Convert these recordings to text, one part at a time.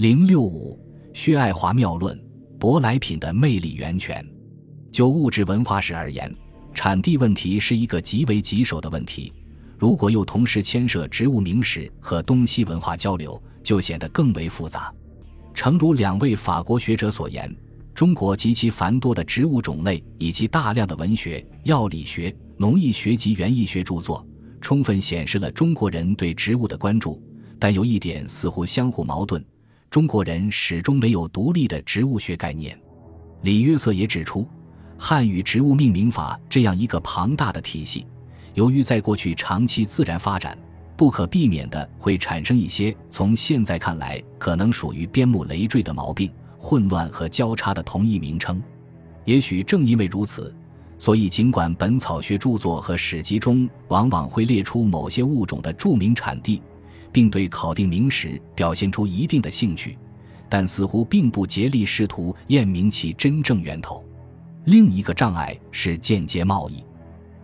零六五，薛爱华妙论舶来品的魅力源泉。就物质文化史而言，产地问题是一个极为棘手的问题。如果又同时牵涉植物名史和东西文化交流，就显得更为复杂。诚如两位法国学者所言，中国极其繁多的植物种类以及大量的文学、药理学、农艺学及园艺学著作，充分显示了中国人对植物的关注。但有一点似乎相互矛盾：中国人始终没有独立的植物学概念。李约瑟也指出，汉语植物命名法这样一个庞大的体系，由于在过去长期自然发展。不可避免的会产生一些从现在看来可能属于边牧累赘的毛病、混乱和交叉的同义名称。也许正因为如此，所以尽管本草学著作和史籍中往往会列出某些物种的著名产地，并对考定名实表现出一定的兴趣，但似乎并不竭力试图验明其真正源头。另一个障碍是间接贸易。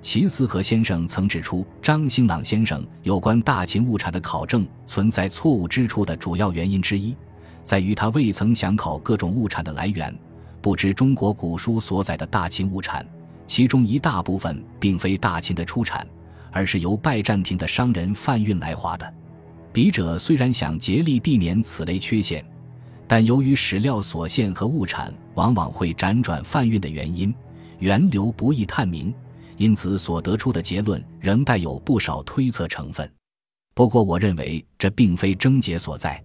齐思和先生曾指出，张兴朗先生有关大秦物产的考证存在错误之处的主要原因之一，在于他未曾想考各种物产的来源，不知中国古书所载的大秦物产，其中一大部分并非大秦的出产，而是由拜占庭的商人贩运来华的。笔者虽然想竭力避免此类缺陷，但由于史料所限和物产往往会辗转贩运的原因，源流不易探明。因此，所得出的结论仍带有不少推测成分。不过，我认为这并非症结所在，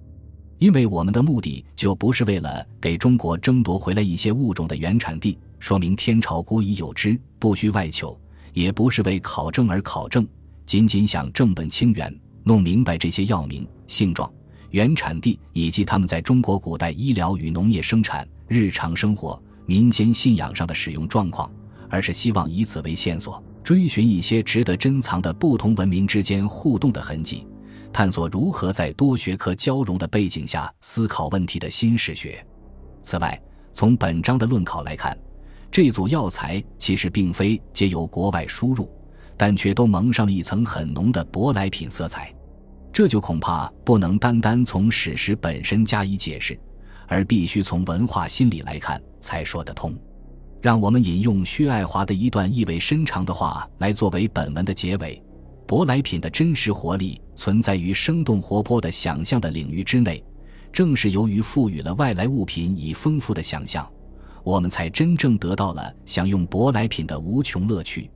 因为我们的目的就不是为了给中国争夺回来一些物种的原产地，说明天朝古已有之，不需外求；也不是为考证而考证，仅仅想正本清源，弄明白这些药名、性状、原产地以及他们在中国古代医疗与农业生产、日常生活、民间信仰上的使用状况。而是希望以此为线索，追寻一些值得珍藏的不同文明之间互动的痕迹，探索如何在多学科交融的背景下思考问题的新史学。此外，从本章的论考来看，这组药材其实并非皆由国外输入，但却都蒙上了一层很浓的舶来品色彩。这就恐怕不能单单从史实本身加以解释，而必须从文化心理来看才说得通。让我们引用薛爱华的一段意味深长的话来作为本文的结尾：舶来品的真实活力存在于生动活泼的想象的领域之内，正是由于赋予了外来物品以丰富的想象，我们才真正得到了享用舶来品的无穷乐趣。